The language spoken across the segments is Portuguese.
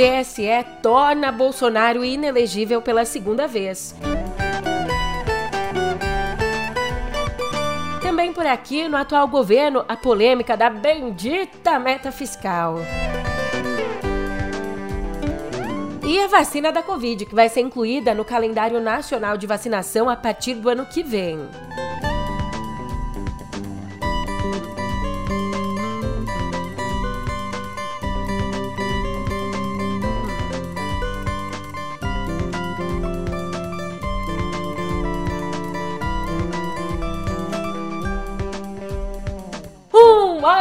TSE torna Bolsonaro inelegível pela segunda vez. Também por aqui, no atual governo, a polêmica da bendita meta fiscal. E a vacina da Covid, que vai ser incluída no calendário nacional de vacinação a partir do ano que vem.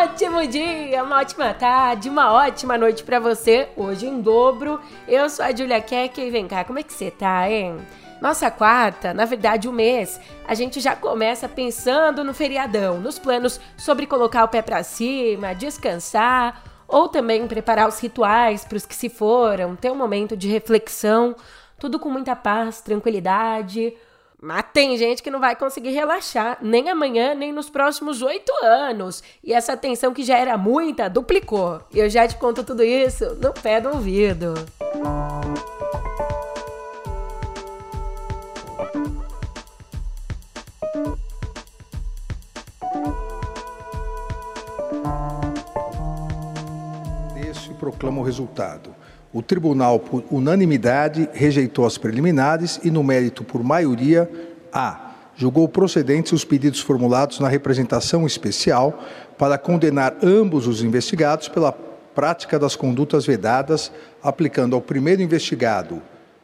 Ótimo dia, uma ótima tarde, uma ótima noite para você. Hoje em dobro. Eu sou a Julia Keck e vem cá, como é que você tá, hein? Nossa quarta, na verdade o mês, a gente já começa pensando no feriadão, nos planos sobre colocar o pé para cima, descansar, ou também preparar os rituais para os que se foram, ter um momento de reflexão, tudo com muita paz, tranquilidade. Mas tem gente que não vai conseguir relaxar, nem amanhã, nem nos próximos oito anos. E essa tensão que já era muita, duplicou. E eu já te conto tudo isso no pé do ouvido. Este proclama o resultado. O tribunal, por unanimidade, rejeitou as preliminares e, no mérito por maioria, A. Julgou procedentes os pedidos formulados na representação especial para condenar ambos os investigados pela prática das condutas vedadas, aplicando ao primeiro investigado,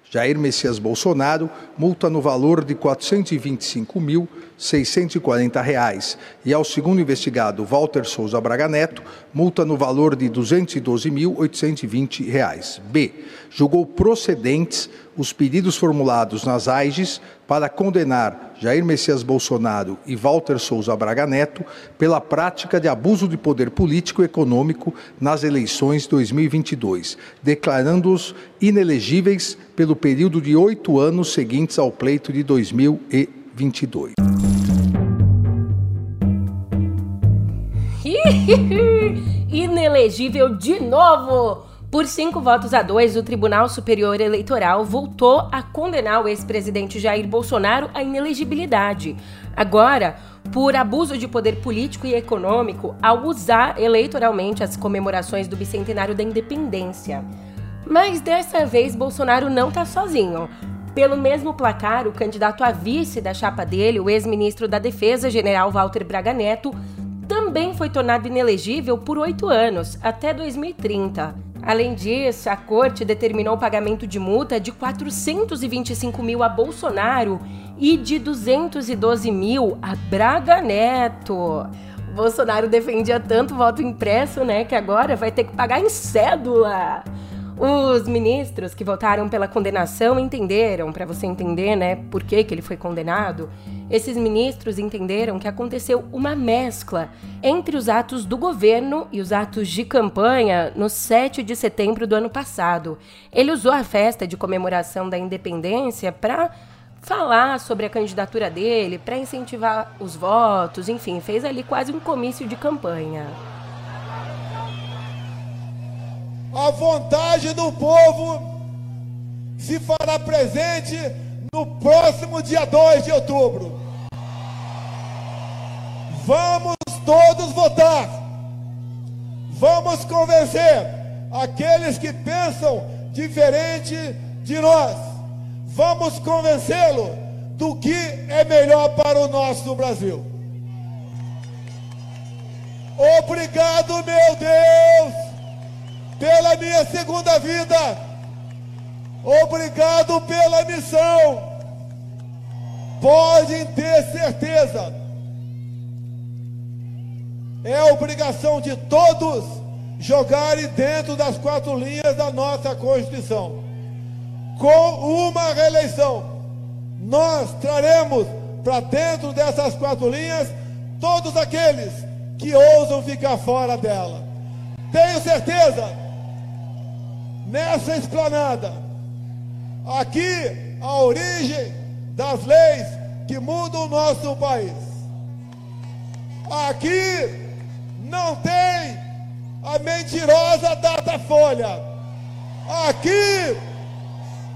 Jair Messias Bolsonaro, multa no valor de R$ 425.640 e ao segundo investigado, Walter Souza Braga Neto, multa no valor de R$ 212.820. B. Julgou procedentes os pedidos formulados nas AIGES para condenar Jair Messias Bolsonaro e Walter Souza Braga Neto pela prática de abuso de poder político e econômico nas eleições 2022, declarando-os inelegíveis pelo período de oito anos seguintes ao pleito de 2022. Inelegível de novo! Por cinco votos a dois, o Tribunal Superior Eleitoral voltou a condenar o ex-presidente Jair Bolsonaro à inelegibilidade. Agora, por abuso de poder político e econômico ao usar eleitoralmente as comemorações do bicentenário da independência. Mas dessa vez, Bolsonaro não está sozinho. Pelo mesmo placar, o candidato a vice da chapa dele, o ex-ministro da Defesa, general Walter Braga Neto, também foi tornado inelegível por oito anos, até 2030. Além disso, a corte determinou o pagamento de multa de 425 mil a Bolsonaro e de 212 mil a Braga Neto. Bolsonaro defendia tanto voto impresso, né, que agora vai ter que pagar em cédula. Os ministros que votaram pela condenação entenderam, para você entender, né, por que, que ele foi condenado, esses ministros entenderam que aconteceu uma mescla entre os atos do governo e os atos de campanha no 7 de setembro do ano passado. Ele usou a festa de comemoração da independência para falar sobre a candidatura dele, para incentivar os votos, enfim, fez ali quase um comício de campanha. A vontade do povo se fará presente no próximo dia 2 de outubro. Vamos todos votar. Vamos convencer aqueles que pensam diferente de nós. Vamos convencê-lo do que é melhor para o nosso Brasil. Obrigado, meu Deus pela minha segunda vida. Obrigado pela missão. Podem ter certeza. É obrigação de todos jogarem dentro das quatro linhas da nossa Constituição. Com uma reeleição, nós traremos para dentro dessas quatro linhas todos aqueles que ousam ficar fora dela. Tenho certeza nessa esplanada. Aqui a origem das leis que mudam o nosso país. Aqui não tem a mentirosa data folha. Aqui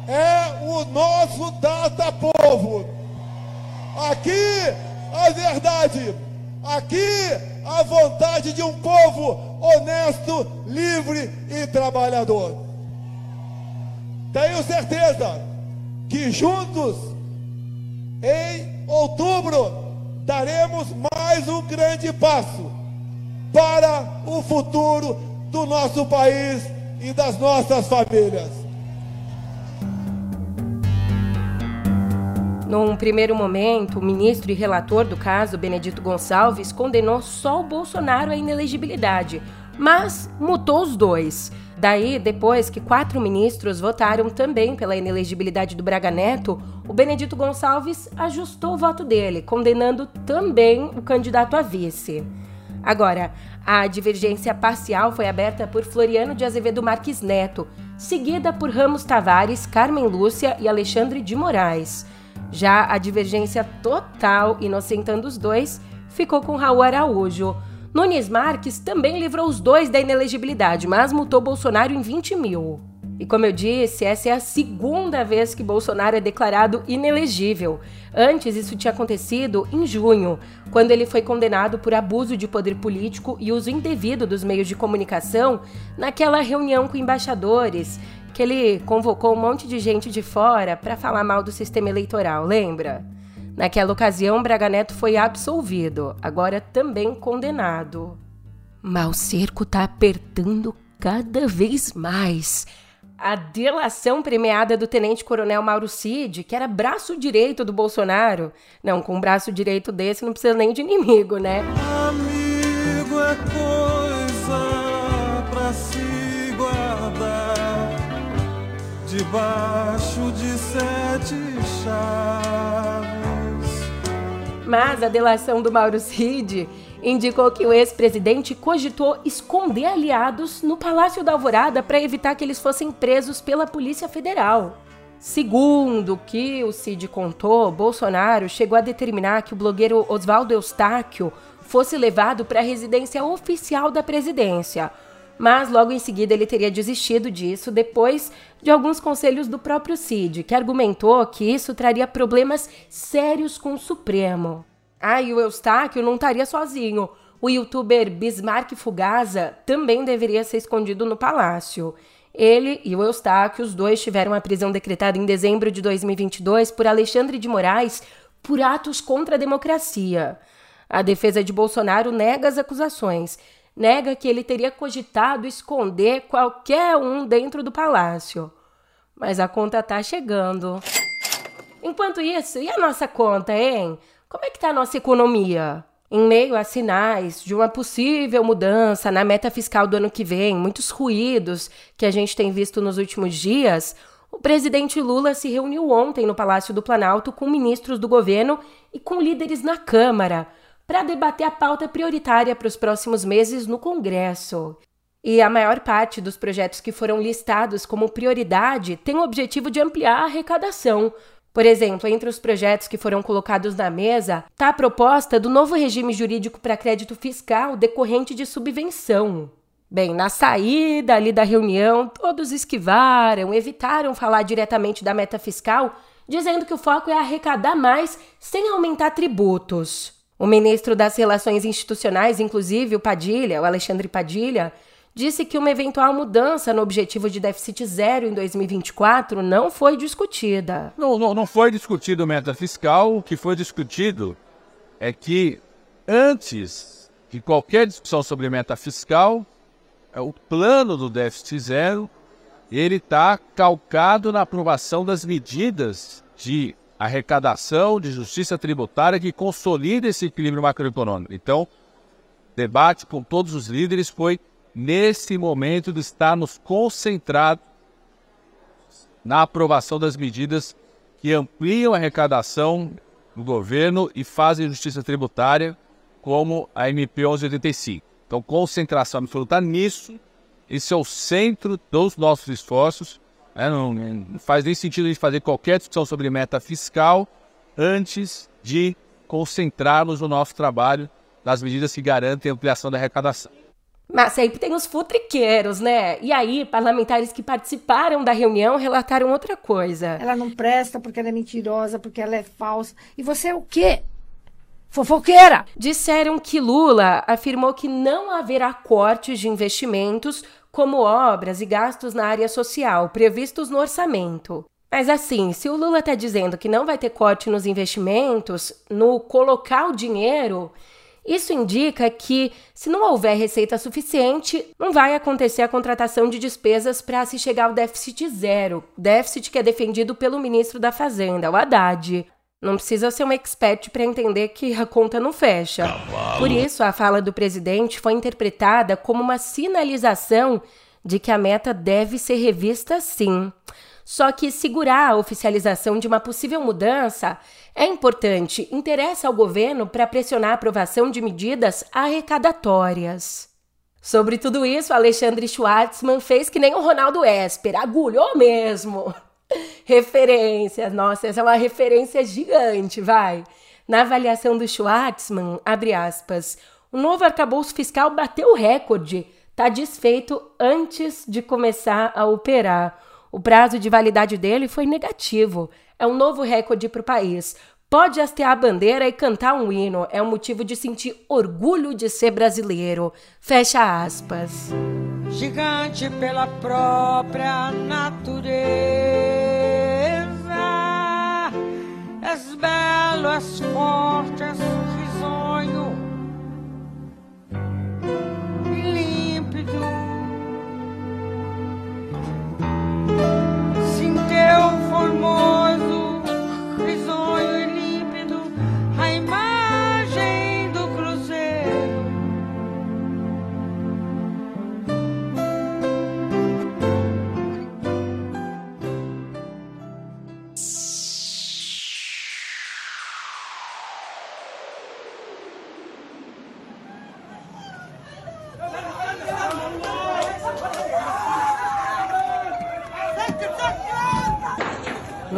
é o nosso data povo. Aqui a verdade. Aqui a vontade de um povo honesto, livre e trabalhador. Tenho certeza que juntos, em outubro, daremos mais um grande passo para o futuro do nosso país e das nossas famílias. Num primeiro momento, o ministro e relator do caso, Benedito Gonçalves, condenou só o Bolsonaro à inelegibilidade, mas mutou os dois. Daí, depois que quatro ministros votaram também pela inelegibilidade do Braga Neto, o Benedito Gonçalves ajustou o voto dele, condenando também o candidato a vice. Agora, a divergência parcial foi aberta por Floriano de Azevedo Marques Neto, seguida por Ramos Tavares, Carmen Lúcia e Alexandre de Moraes. Já a divergência total, inocentando os dois, ficou com Raul Araújo. Nunes Marques também livrou os dois da inelegibilidade, mas multou Bolsonaro em 20 mil. E como eu disse, essa é a segunda vez que Bolsonaro é declarado inelegível. Antes, isso tinha acontecido em junho, quando ele foi condenado por abuso de poder político e uso indevido dos meios de comunicação naquela reunião com embaixadores que ele convocou um monte de gente de fora para falar mal do sistema eleitoral, lembra? Naquela ocasião, Braga Neto foi absolvido, agora também condenado. Mas o cerco tá apertando cada vez mais. A delação premiada do tenente-coronel Mauro Cid, que era braço direito do Bolsonaro. Não, com um braço direito desse não precisa nem de inimigo, né? Amigo é coisa pra se guardar debaixo de sete chaves. Mas a delação do Mauro Cid indicou que o ex-presidente cogitou esconder aliados no Palácio da Alvorada para evitar que eles fossem presos pela Polícia Federal. Segundo o que o Cid contou, Bolsonaro chegou a determinar que o blogueiro Oswaldo Eustáquio fosse levado para a residência oficial da presidência, mas logo em seguida ele teria desistido disso depois de alguns conselhos do próprio Cid, que argumentou que isso traria problemas sérios com o Supremo. Ah, e o Eustáquio não estaria sozinho. O youtuber Bismarck Fugaza também deveria ser escondido no palácio. Ele e o Eustáquio, os dois tiveram a prisão decretada em dezembro de 2022 por Alexandre de Moraes por atos contra a democracia. A defesa de Bolsonaro nega as acusações nega que ele teria cogitado esconder qualquer um dentro do palácio. Mas a conta tá chegando. Enquanto isso, e a nossa conta, hein? Como é que tá a nossa economia? Em meio a sinais de uma possível mudança na meta fiscal do ano que vem, muitos ruídos que a gente tem visto nos últimos dias, o presidente Lula se reuniu ontem no Palácio do Planalto com ministros do governo e com líderes na Câmara para debater a pauta prioritária para os próximos meses no Congresso. E a maior parte dos projetos que foram listados como prioridade tem o objetivo de ampliar a arrecadação. Por exemplo, entre os projetos que foram colocados na mesa está a proposta do novo regime jurídico para crédito fiscal decorrente de subvenção. Bem, na saída ali da reunião, todos esquivaram, evitaram falar diretamente da meta fiscal, dizendo que o foco é arrecadar mais sem aumentar tributos. O ministro das Relações Institucionais, inclusive o Padilha, o Alexandre Padilha, disse que uma eventual mudança no objetivo de déficit zero em 2024 não foi discutida. Não, não, não foi discutido meta fiscal. O que foi discutido é que antes de qualquer discussão sobre meta fiscal, é o plano do déficit zero ele está calcado na aprovação das medidas de arrecadação de justiça tributária que consolida esse equilíbrio macroeconômico. Então, debate com todos os líderes foi nesse momento de estarmos concentrados na aprovação das medidas que ampliam a arrecadação do governo e fazem justiça tributária, como a MP 1185. Então, concentração absoluta nisso, esse é o centro dos nossos esforços é, não, não faz nem sentido a gente fazer qualquer discussão sobre meta fiscal antes de concentrarmos no nosso trabalho nas medidas que garantem a ampliação da arrecadação. Mas sempre tem os futriqueiros, né? E aí, parlamentares que participaram da reunião relataram outra coisa. Ela não presta porque ela é mentirosa, porque ela é falsa. E você é o quê? Fofoqueira! Disseram que Lula afirmou que não haverá cortes de investimentos, como obras e gastos na área social, previstos no orçamento. Mas assim, se o Lula está dizendo que não vai ter corte nos investimentos, no colocar o dinheiro, isso indica que, se não houver receita suficiente, não vai acontecer a contratação de despesas para se chegar ao déficit zero, déficit que é defendido pelo ministro da Fazenda, o Haddad. Não precisa ser um expert para entender que a conta não fecha. Cavalo. Por isso, a fala do presidente foi interpretada como uma sinalização de que a meta deve ser revista sim. Só que segurar a oficialização de uma possível mudança é importante, interessa ao governo para pressionar a aprovação de medidas arrecadatórias. Sobre tudo isso, Alexandre Schwartzman fez que nem o Ronaldo Esper, agulhou mesmo. Referência, nossa, essa é uma referência gigante, vai. Na avaliação do Schwartzman, abre aspas, o novo arcabouço fiscal bateu o recorde, está desfeito antes de começar a operar. O prazo de validade dele foi negativo. É um novo recorde para o país. Pode hastear a bandeira e cantar um hino. É um motivo de sentir orgulho de ser brasileiro. Fecha aspas. Gigante pela própria natureza. És belo, és forte, és risonho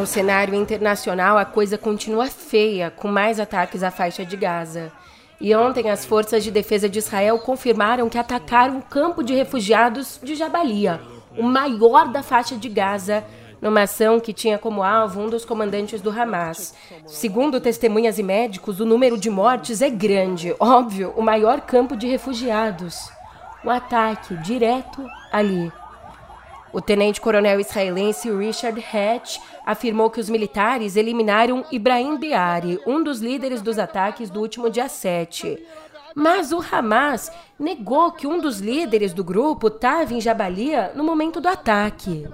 No cenário internacional, a coisa continua feia, com mais ataques à faixa de Gaza. E ontem, as forças de defesa de Israel confirmaram que atacaram o campo de refugiados de Jabalia, o maior da faixa de Gaza, numa ação que tinha como alvo um dos comandantes do Hamas. Segundo testemunhas e médicos, o número de mortes é grande, óbvio, o maior campo de refugiados. O ataque direto ali. O tenente-coronel israelense Richard Hatch afirmou que os militares eliminaram Ibrahim Biari, um dos líderes dos ataques do último dia 7. Mas o Hamas negou que um dos líderes do grupo estava em Jabalia no momento do ataque.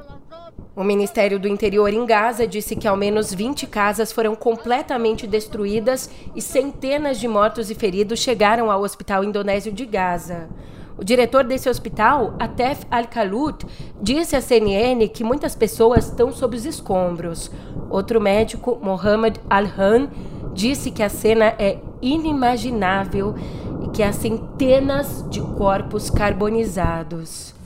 O Ministério do Interior em Gaza disse que ao menos 20 casas foram completamente destruídas e centenas de mortos e feridos chegaram ao hospital indonésio de Gaza. O diretor desse hospital, Atef Al-Khalut, disse à CNN que muitas pessoas estão sob os escombros. Outro médico, Mohammed Al-Han, disse que a cena é inimaginável e que há centenas de corpos carbonizados.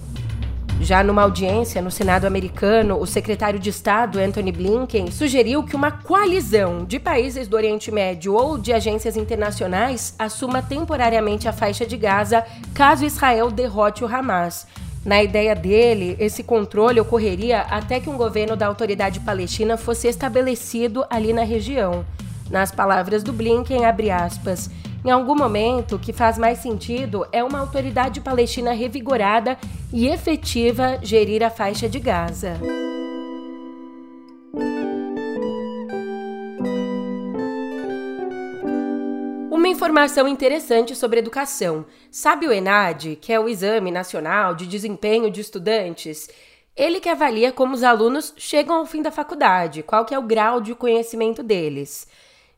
Já numa audiência no Senado americano, o secretário de Estado, Anthony Blinken, sugeriu que uma coalizão de países do Oriente Médio ou de agências internacionais assuma temporariamente a faixa de Gaza caso Israel derrote o Hamas. Na ideia dele, esse controle ocorreria até que um governo da autoridade palestina fosse estabelecido ali na região. Nas palavras do Blinken, abre aspas, em algum momento, o que faz mais sentido é uma autoridade palestina revigorada e efetiva gerir a faixa de Gaza. Uma informação interessante sobre educação. Sabe o ENAD, que é o Exame Nacional de Desempenho de Estudantes? Ele que avalia como os alunos chegam ao fim da faculdade, qual que é o grau de conhecimento deles.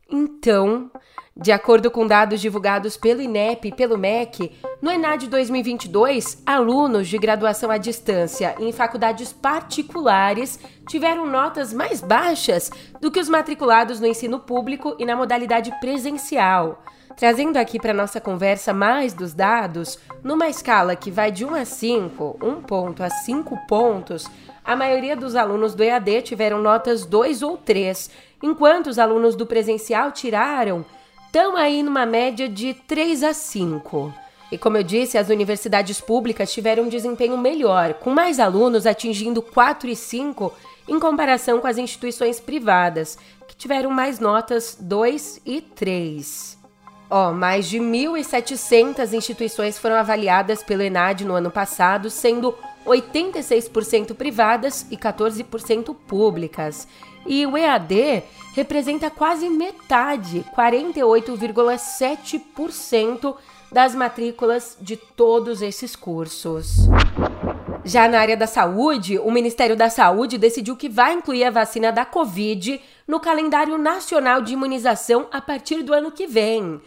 Então, de acordo com dados divulgados pelo INEP e pelo MEC, no ENAD 2022, alunos de graduação à distância em faculdades particulares tiveram notas mais baixas do que os matriculados no ensino público e na modalidade presencial. Trazendo aqui para nossa conversa mais dos dados, numa escala que vai de 1 a 5, 1 ponto a 5 pontos, a maioria dos alunos do EAD tiveram notas 2 ou 3, enquanto os alunos do presencial tiraram estão aí numa média de 3 a 5. E como eu disse, as universidades públicas tiveram um desempenho melhor, com mais alunos atingindo 4 e 5 em comparação com as instituições privadas, que tiveram mais notas 2 e 3. Ó, oh, mais de 1.700 instituições foram avaliadas pelo ENAD no ano passado, sendo 86% privadas e 14% públicas. E o EAD representa quase metade, 48,7% das matrículas de todos esses cursos. Já na área da saúde, o Ministério da Saúde decidiu que vai incluir a vacina da Covid no calendário nacional de imunização a partir do ano que vem.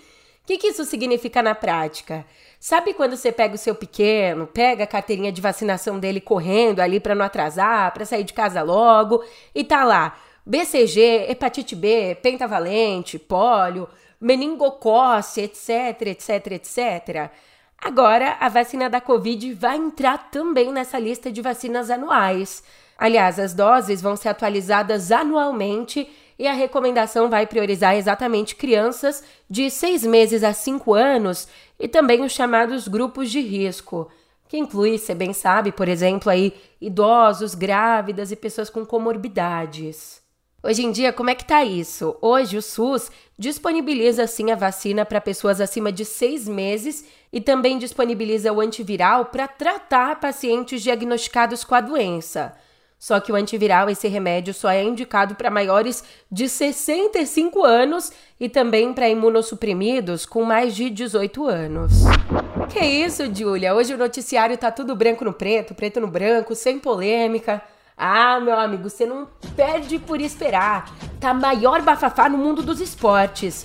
O que, que isso significa na prática? Sabe quando você pega o seu pequeno, pega a carteirinha de vacinação dele correndo ali para não atrasar, para sair de casa logo, e tá lá BCG, hepatite B, pentavalente, pólio, meningocosse, etc, etc, etc. Agora, a vacina da Covid vai entrar também nessa lista de vacinas anuais. Aliás, as doses vão ser atualizadas anualmente e a recomendação vai priorizar exatamente crianças de 6 meses a 5 anos e também os chamados grupos de risco, que inclui, você bem sabe, por exemplo, aí, idosos, grávidas e pessoas com comorbidades. Hoje em dia, como é que tá isso? Hoje o SUS disponibiliza sim a vacina para pessoas acima de seis meses e também disponibiliza o antiviral para tratar pacientes diagnosticados com a doença. Só que o antiviral, esse remédio, só é indicado para maiores de 65 anos e também para imunossuprimidos com mais de 18 anos. Que isso, Julia? Hoje o noticiário tá tudo branco no preto, preto no branco, sem polêmica. Ah, meu amigo, você não perde por esperar. Tá maior bafafá no mundo dos esportes.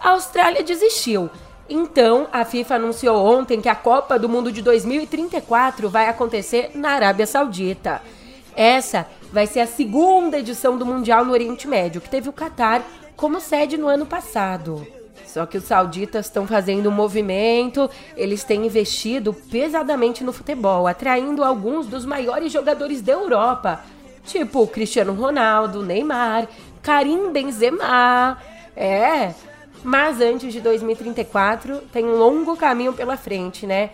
A Austrália desistiu então, a FIFA anunciou ontem que a Copa do Mundo de 2034 vai acontecer na Arábia Saudita. Essa vai ser a segunda edição do Mundial no Oriente Médio, que teve o Catar como sede no ano passado. Só que os sauditas estão fazendo um movimento, eles têm investido pesadamente no futebol, atraindo alguns dos maiores jogadores da Europa, tipo Cristiano Ronaldo, Neymar, Karim Benzema. É, mas antes de 2034 tem um longo caminho pela frente, né?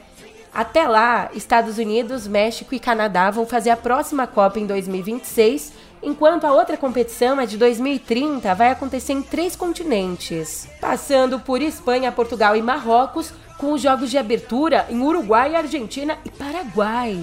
Até lá, Estados Unidos, México e Canadá vão fazer a próxima Copa em 2026, enquanto a outra competição, a de 2030, vai acontecer em três continentes, passando por Espanha, Portugal e Marrocos, com os jogos de abertura em Uruguai, Argentina e Paraguai.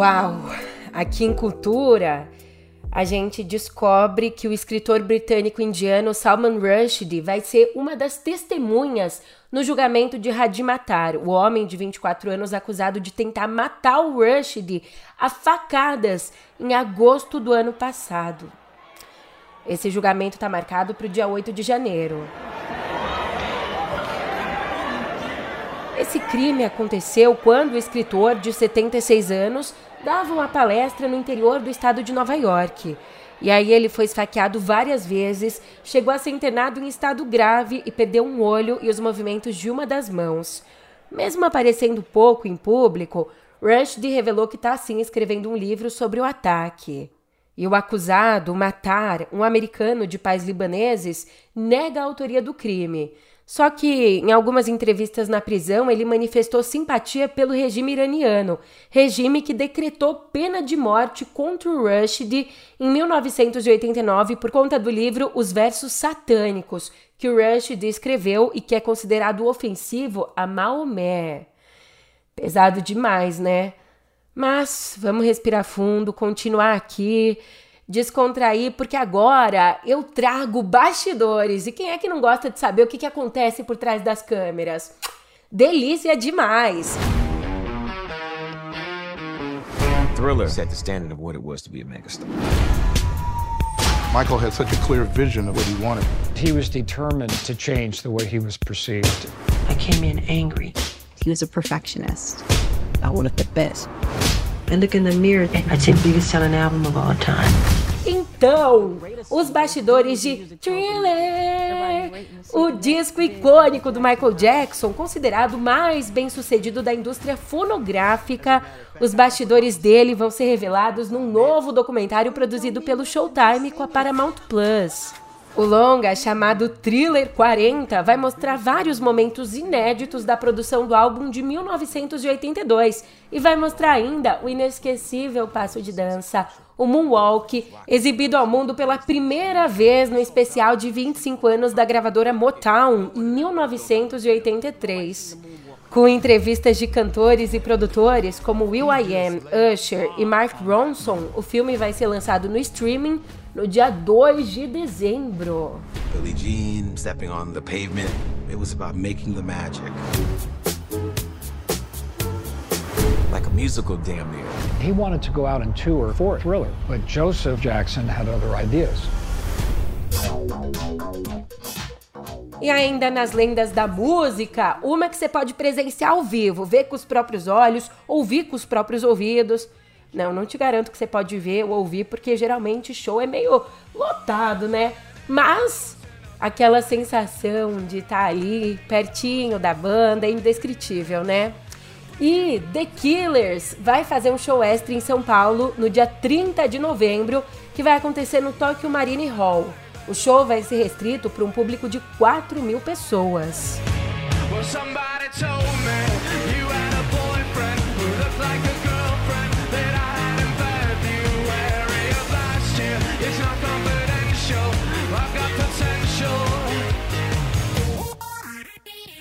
Uau! Aqui em Cultura, a gente descobre que o escritor britânico-indiano Salman Rushdie vai ser uma das testemunhas no julgamento de Hadi Matar, o homem de 24 anos acusado de tentar matar o Rushdie a facadas em agosto do ano passado. Esse julgamento está marcado para o dia 8 de janeiro. Esse crime aconteceu quando o escritor, de 76 anos, dava uma palestra no interior do estado de Nova York. E aí ele foi esfaqueado várias vezes, chegou a ser internado em estado grave e perdeu um olho e os movimentos de uma das mãos. Mesmo aparecendo pouco em público, Rushdie revelou que está sim escrevendo um livro sobre o ataque. E o acusado, Matar, um americano de pais libaneses, nega a autoria do crime. Só que, em algumas entrevistas na prisão, ele manifestou simpatia pelo regime iraniano, regime que decretou pena de morte contra o Rushdie em 1989 por conta do livro Os Versos Satânicos, que o Rushdie escreveu e que é considerado ofensivo a Maomé. Pesado demais, né? Mas vamos respirar fundo, continuar aqui descontrair, porque agora eu trago bastidores. E quem é que não gosta de saber o que, que acontece por trás das câmeras? Delícia demais! Thriller set the standard of what it was to be a megastar. Michael had such a clear vision of what he wanted. He was determined to change the way he was perceived. I came in angry. He was a perfectionist. I wanted the best. I look in the mirror, I'd say biggest selling album of all time. Então, os bastidores de Thriller, o disco icônico do Michael Jackson, considerado mais bem sucedido da indústria fonográfica, os bastidores dele vão ser revelados num novo documentário produzido pelo Showtime com a Paramount Plus. O longa, chamado Thriller 40, vai mostrar vários momentos inéditos da produção do álbum de 1982 e vai mostrar ainda o inesquecível passo de dança, o Moonwalk, exibido ao mundo pela primeira vez no especial de 25 anos da gravadora Motown em 1983. Com entrevistas de cantores e produtores como Will I Am, Usher e Mark Ronson, o filme vai ser lançado no streaming no dia 2 de dezembro. Billie Jean stepping on the pavement. It was about making the magic. Like a musical damn near. He wanted to go out and tour for Thriller, but Joseph Jackson had other ideas. E ainda nas lendas da música, uma que você pode presenciar ao vivo, ver com os próprios olhos, ouvir com os próprios ouvidos. Não, não te garanto que você pode ver ou ouvir, porque geralmente show é meio lotado, né? Mas aquela sensação de estar tá ali pertinho da banda é indescritível, né? E The Killers vai fazer um show extra em São Paulo no dia 30 de novembro, que vai acontecer no Tokyo Marine Hall. O show vai ser restrito para um público de 4 mil pessoas.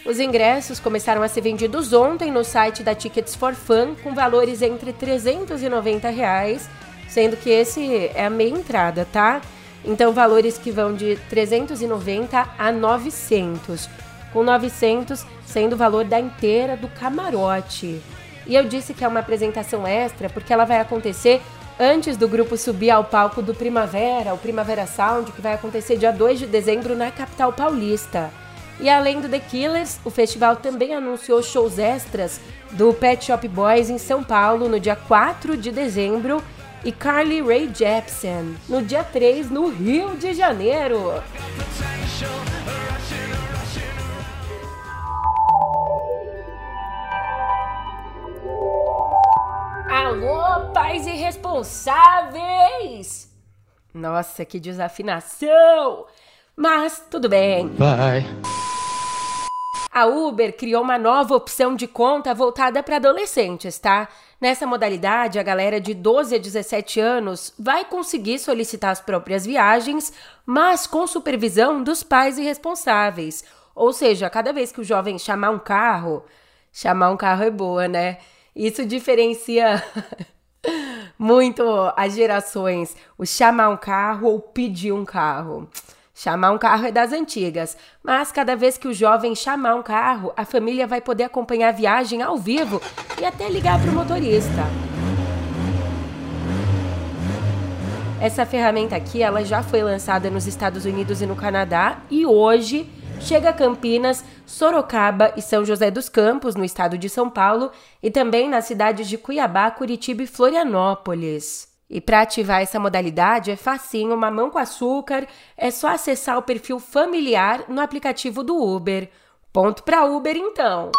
Os ingressos começaram a ser vendidos ontem no site da Tickets for Fun com valores entre 390 reais, sendo que esse é a meia entrada, tá? Então valores que vão de 390 a 900, com 900 sendo o valor da inteira do camarote. E eu disse que é uma apresentação extra porque ela vai acontecer antes do grupo subir ao palco do Primavera, o Primavera Sound, que vai acontecer dia 2 de dezembro na capital paulista. E além do The Killers, o festival também anunciou shows extras do Pet Shop Boys em São Paulo no dia 4 de dezembro e Carly Rae Jepsen no dia 3 no Rio de Janeiro. Alô, pais irresponsáveis! Nossa, que desafinação! Mas tudo bem. Bye. A Uber criou uma nova opção de conta voltada para adolescentes, tá? Nessa modalidade, a galera de 12 a 17 anos vai conseguir solicitar as próprias viagens, mas com supervisão dos pais e responsáveis. Ou seja, cada vez que o jovem chamar um carro, chamar um carro é boa, né? Isso diferencia muito as gerações, o chamar um carro ou pedir um carro. Chamar um carro é das antigas, mas cada vez que o jovem chamar um carro, a família vai poder acompanhar a viagem ao vivo e até ligar para o motorista. Essa ferramenta aqui, ela já foi lançada nos Estados Unidos e no Canadá e hoje chega a Campinas, Sorocaba e São José dos Campos, no estado de São Paulo, e também nas cidades de Cuiabá, Curitiba e Florianópolis. E para ativar essa modalidade é facinho, mamão com açúcar, é só acessar o perfil familiar no aplicativo do Uber. Ponto para Uber então.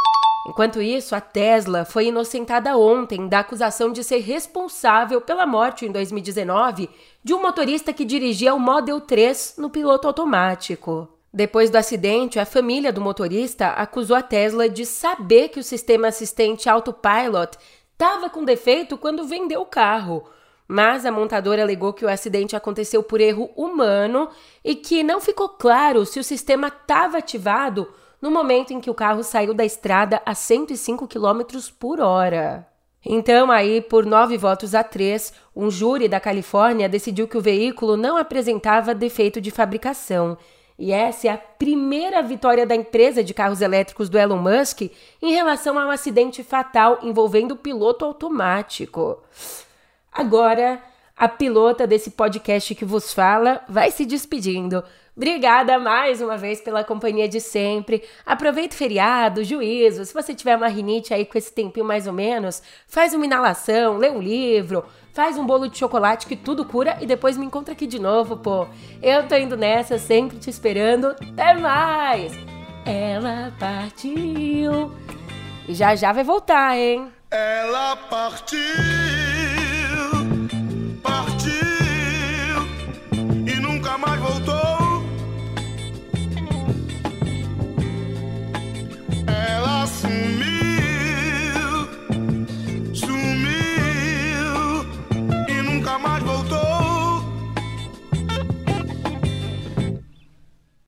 Enquanto isso, a Tesla foi inocentada ontem da acusação de ser responsável pela morte em 2019 de um motorista que dirigia o Model 3 no piloto automático. Depois do acidente, a família do motorista acusou a Tesla de saber que o sistema assistente Autopilot estava com defeito quando vendeu o carro mas a montadora alegou que o acidente aconteceu por erro humano e que não ficou claro se o sistema estava ativado no momento em que o carro saiu da estrada a 105 km por hora. Então, aí, por nove votos a três, um júri da Califórnia decidiu que o veículo não apresentava defeito de fabricação. E essa é a primeira vitória da empresa de carros elétricos do Elon Musk em relação ao acidente fatal envolvendo o piloto automático. Agora, a pilota desse podcast que vos fala vai se despedindo. Obrigada mais uma vez pela companhia de sempre. Aproveita o feriado, juízo. Se você tiver uma rinite aí com esse tempinho mais ou menos, faz uma inalação, lê um livro, faz um bolo de chocolate que tudo cura e depois me encontra aqui de novo, pô. Eu tô indo nessa, sempre te esperando. Até mais! Ela partiu. E já já vai voltar, hein? Ela partiu.